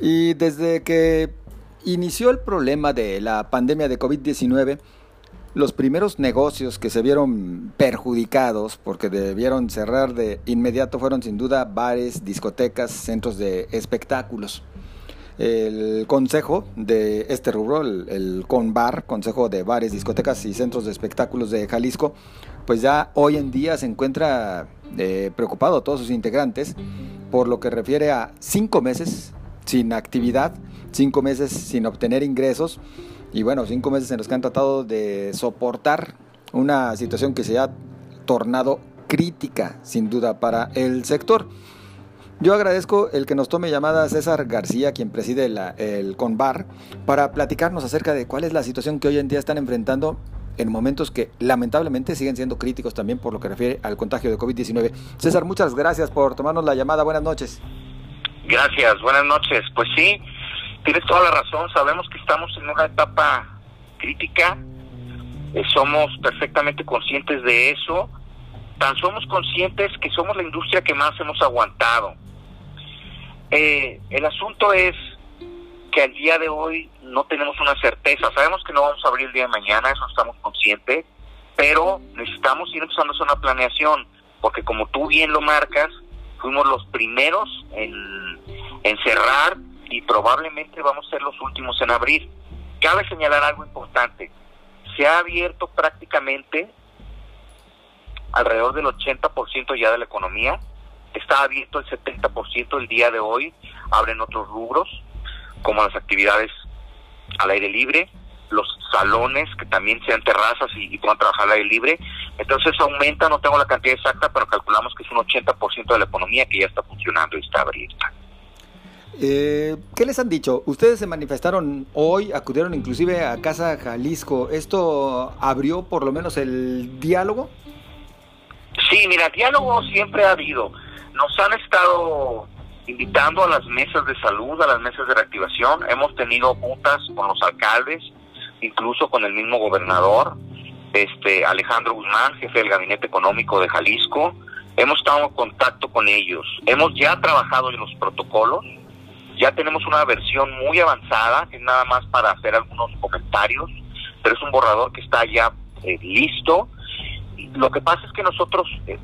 Y desde que inició el problema de la pandemia de COVID-19, los primeros negocios que se vieron perjudicados porque debieron cerrar de inmediato fueron sin duda bares, discotecas, centros de espectáculos. El consejo de este rubro, el, CONBAR, Consejo de Bares, Discotecas y Centros de Espectáculos de Jalisco, pues ya hoy en día se encuentra eh, preocupado todos sus integrantes por lo que refiere a cinco meses sin actividad, cinco meses sin obtener ingresos y bueno, cinco meses en los que han tratado de soportar una situación que se ha tornado crítica, sin duda, para el sector. Yo agradezco el que nos tome llamada César García, quien preside el CONBAR, para platicarnos acerca de cuál es la situación que hoy en día están enfrentando en momentos que lamentablemente siguen siendo críticos también por lo que refiere al contagio de COVID-19. César, muchas gracias por tomarnos la llamada. Buenas noches. Gracias, buenas noches. Pues sí, tienes toda la razón, sabemos que estamos en una etapa crítica, eh, somos perfectamente conscientes de eso, tan somos conscientes que somos la industria que más hemos aguantado. Eh, el asunto es que al día de hoy no tenemos una certeza, sabemos que no vamos a abrir el día de mañana, eso estamos conscientes, pero necesitamos ir empezando a una planeación, porque como tú bien lo marcas, fuimos los primeros en, en cerrar y probablemente vamos a ser los últimos en abrir. Cabe señalar algo importante. Se ha abierto prácticamente alrededor del 80% ya de la economía. Está abierto el 70% el día de hoy. Abren otros rubros, como las actividades al aire libre, los salones que también sean terrazas y, puedan trabajar al aire libre. Entonces aumenta, no tengo la cantidad exacta, pero calculamos que es un 80% de la economía que ya está funcionando y está abierta. Eh, ¿Qué les han dicho? Ustedes se manifestaron hoy, acudieron inclusive a Casa Jalisco. ¿Esto abrió por lo menos el diálogo? Sí, mira, diálogo siempre ha habido. Nos han estado invitando a las mesas de salud, a las mesas de reactivación. Hemos tenido juntas con los alcaldes, incluso con el mismo gobernador, este Alejandro Guzmán, jefe del Gabinete Económico de Jalisco. Hemos estado en contacto con ellos. Hemos ya trabajado en los protocolos ya tenemos una versión muy avanzada, es nada más para hacer algunos comentarios, pero es un borrador que está ya eh, listo. Lo que pasa es que nosotros eh,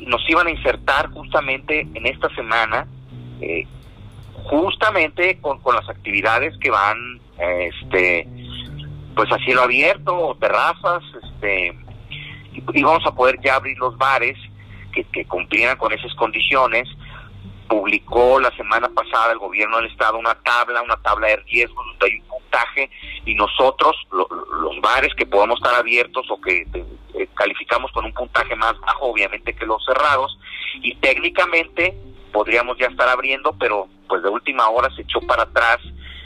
nos iban a insertar justamente en esta semana, eh, justamente con, con, las actividades que van, este, pues a cielo abierto terrazas, este, y, vamos a poder ya abrir los bares que, que cumplieran con esas condiciones publicó la semana pasada el gobierno del estado una tabla, una tabla de riesgos donde hay un puntaje y nosotros, los bares que podamos estar abiertos o que eh, calificamos con un puntaje más bajo, obviamente que los cerrados, y técnicamente podríamos ya estar abriendo, pero pues de última hora se echó para atrás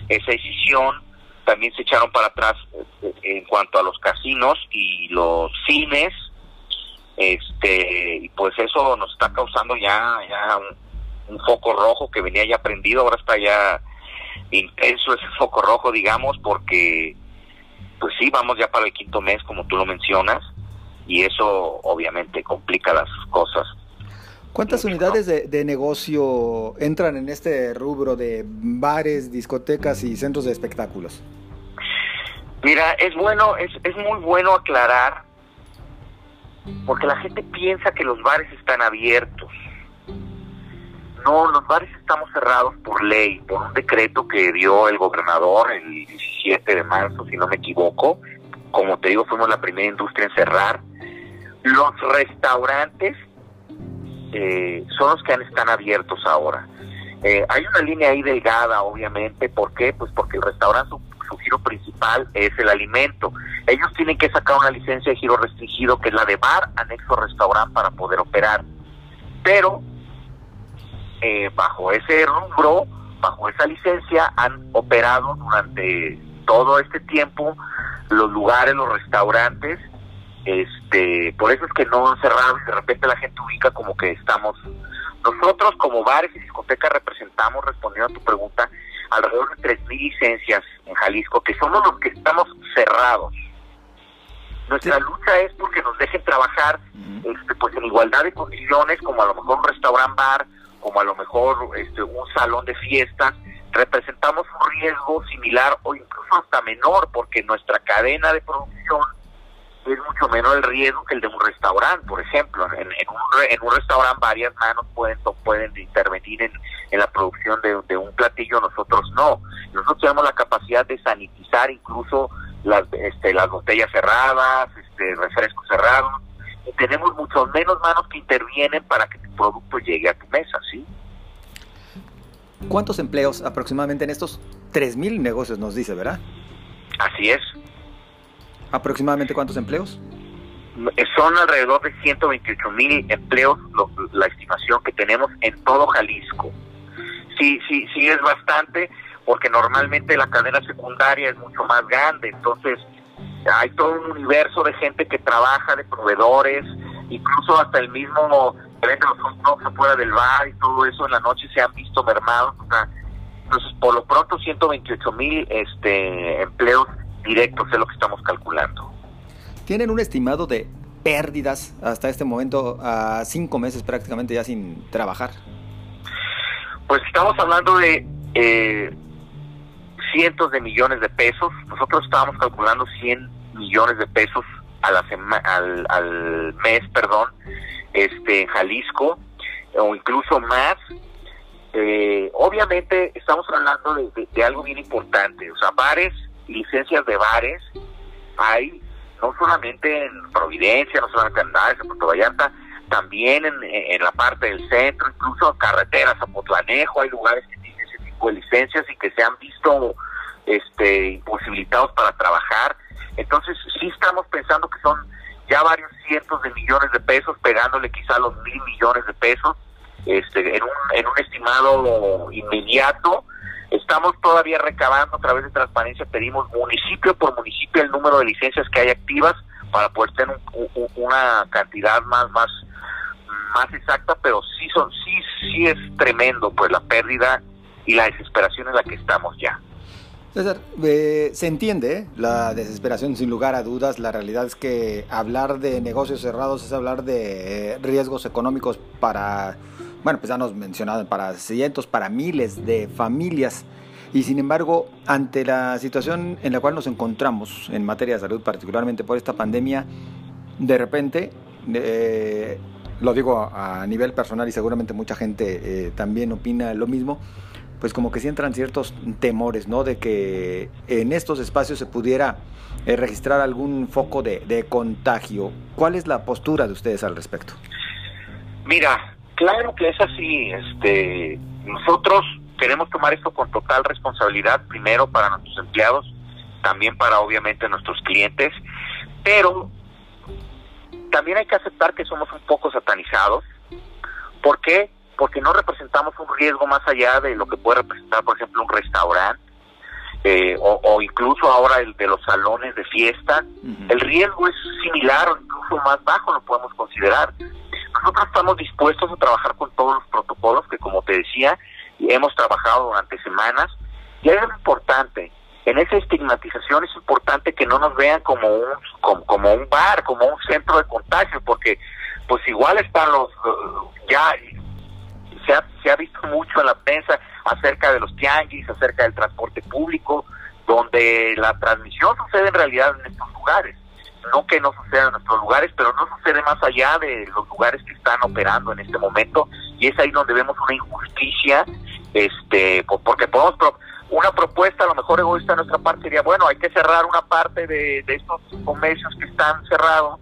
esa decisión, también se echaron para atrás eh, en cuanto a los casinos y los cines, este y pues eso nos está causando ya ya un, un foco rojo que venía ya prendido, ahora está ya intenso ese foco rojo, digamos, porque pues sí, vamos ya para el quinto mes, como tú lo mencionas, y eso obviamente complica las cosas. ¿Cuántas unidades de, de, negocio entran en este rubro de bares, discotecas y centros de espectáculos? Mira, es bueno, es, es muy bueno aclarar, porque la gente piensa que los bares están abiertos. No, los bares estamos cerrados por ley, por un decreto que dio el gobernador el 17 de marzo, si no me equivoco. Como te digo, fuimos la primera industria en cerrar. Los restaurantes eh, son los que están abiertos ahora. Eh, hay una línea ahí delgada, obviamente. ¿Por qué? Pues porque el restaurante, su, su, giro principal es el alimento. Ellos tienen que sacar una licencia de giro restringido, que es la de bar, anexo restaurante, para poder operar. Pero eh, bajo ese rubro, bajo esa licencia, han operado durante todo este tiempo los lugares, los restaurantes. Este, por eso es que no han cerrado y de repente la gente ubica como que estamos nosotros como bares y discotecas representamos, respondiendo a tu pregunta, alrededor de 3.000 licencias en Jalisco, que somos los que estamos cerrados. Nuestra lucha es porque nos dejen trabajar este, pues en igualdad de condiciones, como a lo mejor un restaurante bar como a lo mejor este, un salón de fiestas representamos un riesgo similar o incluso hasta menor porque nuestra cadena de producción es mucho menor el riesgo que el de un restaurante, por ejemplo. En, un, en un restaurante varias manos pueden pueden intervenir en, en la producción de, de, un platillo, nosotros no. Nosotros tenemos la capacidad de sanitizar incluso las, este, las botellas cerradas, este, refrescos cerrados, y tenemos mucho menos manos que intervienen para que tu producto llegue a tu mesa, ¿sí? ¿Cuántos empleos aproximadamente en estos 3.000 negocios nos dice, verdad? Así es. ¿Aproximadamente cuántos empleos? Son alrededor de 128 mil empleos la estimación que tenemos en todo Jalisco. Sí, sí, sí es bastante porque normalmente la cadena secundaria es mucho más grande, entonces hay todo un universo de gente que trabaja, de proveedores, incluso hasta el mismo que vende los hot afuera del bar y todo eso en la noche se han visto mermados. entonces, por lo pronto, 128 mil este, empleos directos es lo que estamos calculando. ¿Tienen un estimado de pérdidas hasta este momento a cinco meses prácticamente ya sin trabajar? Pues estamos hablando de eh, cientos de millones de pesos. Nosotros estábamos calculando 100 millones de pesos a la al, al mes, perdón, este, en Jalisco, o incluso más. Eh, obviamente estamos hablando de, algo bien importante, o sea, bares, licencias de bares, hay no solamente en Providencia, no solamente en Andares, en Puerto Vallarta, también en, en, la parte del centro, incluso carreteras, a Potlanejo, hay lugares que de licencias y que se han visto este, imposibilitados para trabajar. Entonces, sí estamos pensando que son ya varios cientos de millones de pesos, pegándole quizá los mil millones de pesos, este, en un, en un estimado inmediato. Estamos todavía recabando a través de transparencia, pedimos municipio por municipio el número de licencias que hay activas para poder tener una cantidad más, más, más exacta, pero sí son, sí, sí es tremendo pues la pérdida y la desesperación en la que estamos ya. César, eh, se entiende ¿eh? la desesperación sin lugar a dudas. La realidad es que hablar de negocios cerrados es hablar de riesgos económicos para, bueno, pues ya nos mencionado, para cientos, para miles de familias. Y sin embargo, ante la situación en la cual nos encontramos en materia de salud, particularmente por esta pandemia, de repente, eh, lo digo a nivel personal y seguramente mucha gente también opina lo mismo, pues como que sí entran ciertos temores, ¿no? De que en estos espacios se pudiera eh, registrar algún foco de, contagio. ¿Cuál es la postura de ustedes al respecto? Mira, claro que es así. Este, nosotros queremos tomar esto con total responsabilidad, primero para nuestros empleados, también para obviamente nuestros clientes, pero también hay que aceptar que somos un poco satanizados. ¿Por qué? Porque no representamos un riesgo más allá de lo que puede representar, por ejemplo, un restaurante eh, o, incluso ahora el de los salones de fiesta. El riesgo es similar o incluso más bajo, lo podemos considerar. Nosotros estamos dispuestos a trabajar con todos los protocolos que, como te decía, hemos trabajado durante semanas. Y es importante, en esa estigmatización es importante que no nos vean como un, como un bar, como un centro de contagio, porque pues igual están los, ya se ha, se ha visto mucho en la prensa acerca de los tianguis, acerca del transporte público, donde la transmisión sucede en realidad en estos lugares. No que no suceda en nuestros lugares, pero no sucede más allá de los lugares que están operando en este momento y es ahí donde vemos una injusticia, este, porque podemos una propuesta a lo mejor egoísta de nuestra parte sería bueno hay que cerrar una parte de, de estos comercios que están cerrados,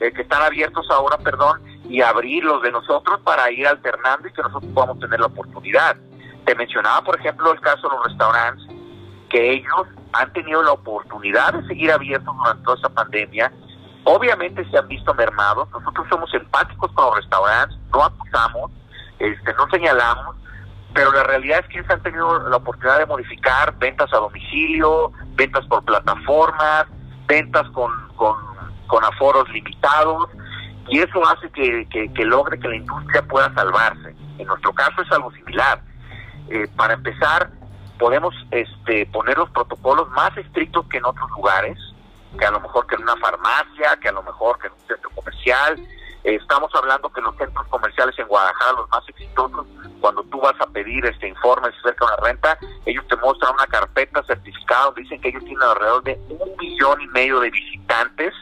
eh, que están abiertos ahora, perdón, y abrir los de nosotros para ir alternando y que nosotros podamos tener la oportunidad. Te mencionaba, por ejemplo, el caso de los restaurantes, que ellos han tenido la oportunidad de seguir abiertos durante toda esta pandemia. Obviamente se han visto mermados. Nosotros somos empáticos con los restaurantes, no acusamos, este, no señalamos, pero la realidad es que ellos han tenido la oportunidad de modificar ventas a domicilio, ventas por plataformas, ventas con, con, con aforos limitados y eso hace que, que, logre que la industria pueda salvarse. En nuestro caso es algo similar. Eh, para empezar, podemos este, poner los protocolos más estrictos que en otros lugares, que a lo mejor que en una farmacia, que a lo mejor que en un centro comercial, estamos hablando que los centros comerciales en Guadalajara, los más exitosos, cuando tú vas a pedir este informe acerca de una renta, ellos te muestran una carpeta certificada, dicen que ellos tienen alrededor de un millón y medio de visitantes.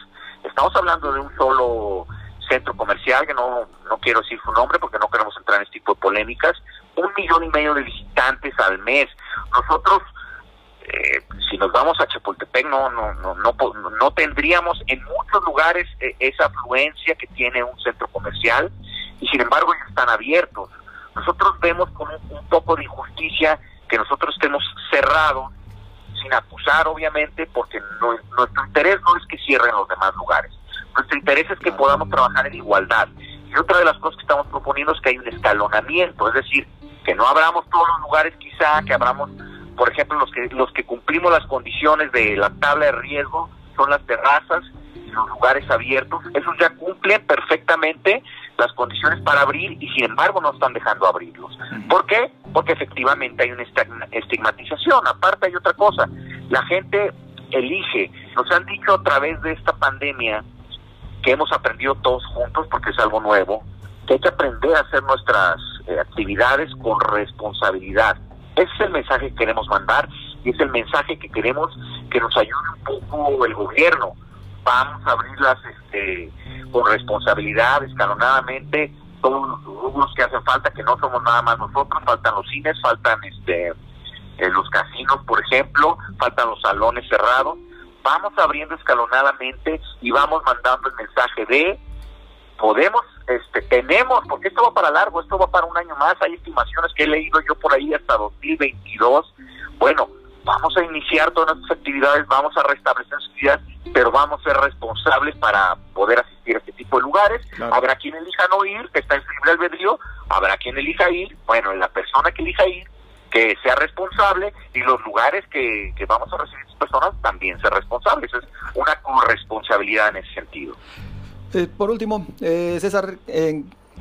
Estamos hablando de un solo centro comercial, que no, no quiero decir su nombre porque no queremos entrar en este tipo de polémicas, un millón y medio de visitantes al mes. Nosotros eh, si nos vamos a Chapultepec no, no, no, no, no tendríamos en muchos lugares eh, esa afluencia que tiene un centro comercial y sin embargo ya están abiertos. Nosotros vemos con un, poco de injusticia que nosotros estemos cerrados, sin acusar obviamente, porque nuestro interés no es que cierren los demás lugares. Nuestro interés es que podamos trabajar en igualdad. Y otra de las cosas que estamos proponiendo es que hay un escalonamiento, es decir, que no abramos todos los lugares quizá, que abramos por ejemplo, los que, los que cumplimos las condiciones de la tabla de riesgo son las terrazas y los lugares abiertos. Esos ya cumplen perfectamente las condiciones para abrir y sin embargo no están dejando abrirlos. ¿Por qué? Porque efectivamente hay una estigmatización. Aparte hay otra cosa, la gente elige, nos han dicho a través de esta pandemia que hemos aprendido todos juntos porque es algo nuevo, que hay que aprender a hacer nuestras eh, actividades con responsabilidad. Ese es el mensaje que queremos mandar y es el mensaje que queremos que nos ayude un poco el gobierno. Vamos a abrirlas este, con responsabilidad, escalonadamente, todos los grupos que hacen falta, que no somos nada más nosotros, faltan los cines, faltan este eh, los casinos, por ejemplo, faltan los salones cerrados. Vamos abriendo escalonadamente y vamos mandando el mensaje de podemos, este, tenemos, porque esto va para largo, esto va para un año más, hay estimaciones que he leído yo por ahí hasta 2022. Bueno, vamos a iniciar todas nuestras actividades, vamos a restablecer nuestras actividades, pero vamos a ser responsables para poder asistir a este tipo de lugares. Habrá quien elija no ir, que está en libre albedrío, habrá quien elija ir, bueno, la persona que elija ir, que sea responsable y los lugares que, que vamos a recibir personas también ser responsables. Es una corresponsabilidad en ese sentido. Eh, por último, eh, César,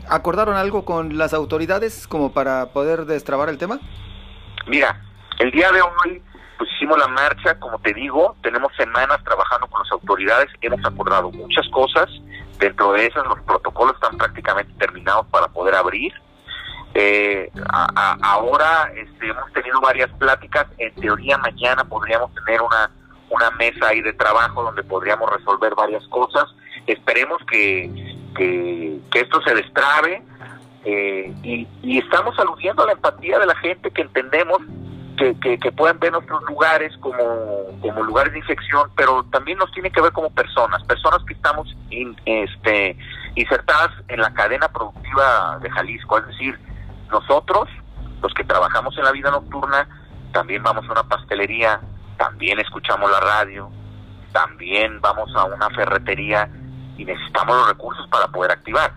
¿acordaron algo con las autoridades como para poder destrabar el tema? Mira, el día de hoy pues hicimos la marcha, como te digo, tenemos semanas trabajando con las autoridades, hemos acordado muchas cosas, dentro de esas los protocolos están prácticamente terminados para poder abrir. Eh, ahora este, hemos tenido varias pláticas, en teoría mañana podríamos tener una, una mesa ahí de trabajo donde podríamos resolver varias cosas. Esperemos que, que, esto se destrabe eh, y, estamos aludiendo a la empatía de la gente que entendemos que, que, pueden ver nuestros lugares como, como lugares de infección, pero también nos tiene que ver como personas, personas que estamos este, insertadas en la cadena productiva de Jalisco, es decir, nosotros, los que trabajamos en la vida nocturna, también vamos a una pastelería, también escuchamos la radio, también vamos a una ferretería y necesitamos los recursos para poder activar.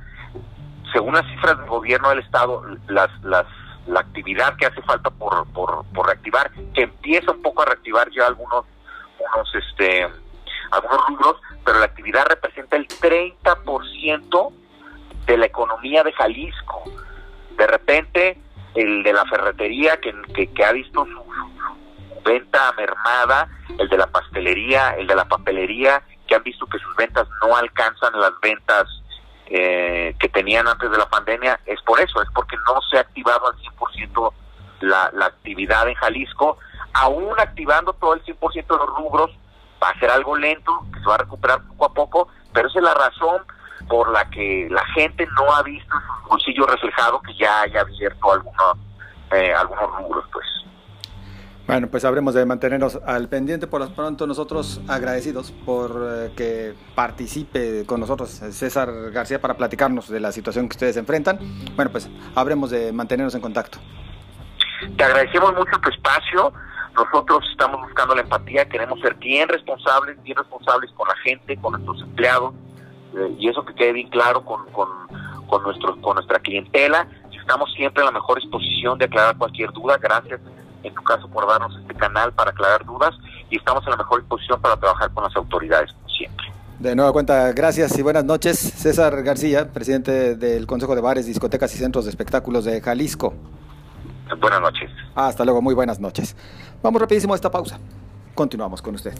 Según las cifras del gobierno del Estado, las, las, la actividad que hace falta por, por, por reactivar, que empieza un poco a reactivar ya algunos, unos, este, algunos rubros, pero la actividad representa el 30% de la economía de Jalisco. De repente, el de la ferretería que, que, ha visto su, su, venta mermada, el de la pastelería, el de la papelería, que han visto que sus ventas no alcanzan las ventas eh, que tenían antes de la pandemia, es por eso, es porque no se ha activado al 100% la, la actividad en Jalisco, aún activando todo el 100% de los rubros, va a ser algo lento, que se va a recuperar poco a poco, pero esa es la razón por la que la gente no ha visto su bolsillo reflejado que ya haya abierto algunos, eh, algunos rubros, pues. Bueno, pues habremos de mantenernos al pendiente. Por lo pronto, nosotros agradecidos por eh, que participe con nosotros César García para platicarnos de la situación que ustedes enfrentan. Bueno, pues habremos de mantenernos en contacto. Te agradecemos mucho tu espacio. Nosotros estamos buscando la empatía, queremos ser bien responsables, bien responsables con la gente, con nuestros empleados, eh, y eso que quede bien claro con, con, con, nuestro, con nuestra clientela. Estamos siempre en la mejor disposición de aclarar cualquier duda. Gracias en tu caso por darnos este canal para aclarar dudas y estamos en la mejor disposición para trabajar con las autoridades, como siempre. De nueva cuenta, gracias y buenas noches. César García, presidente del Consejo de Bares, Discotecas y Centros de Espectáculos de Jalisco. Buenas noches. Hasta luego, muy buenas noches. Vamos rapidísimo a esta pausa. Continuamos con usted.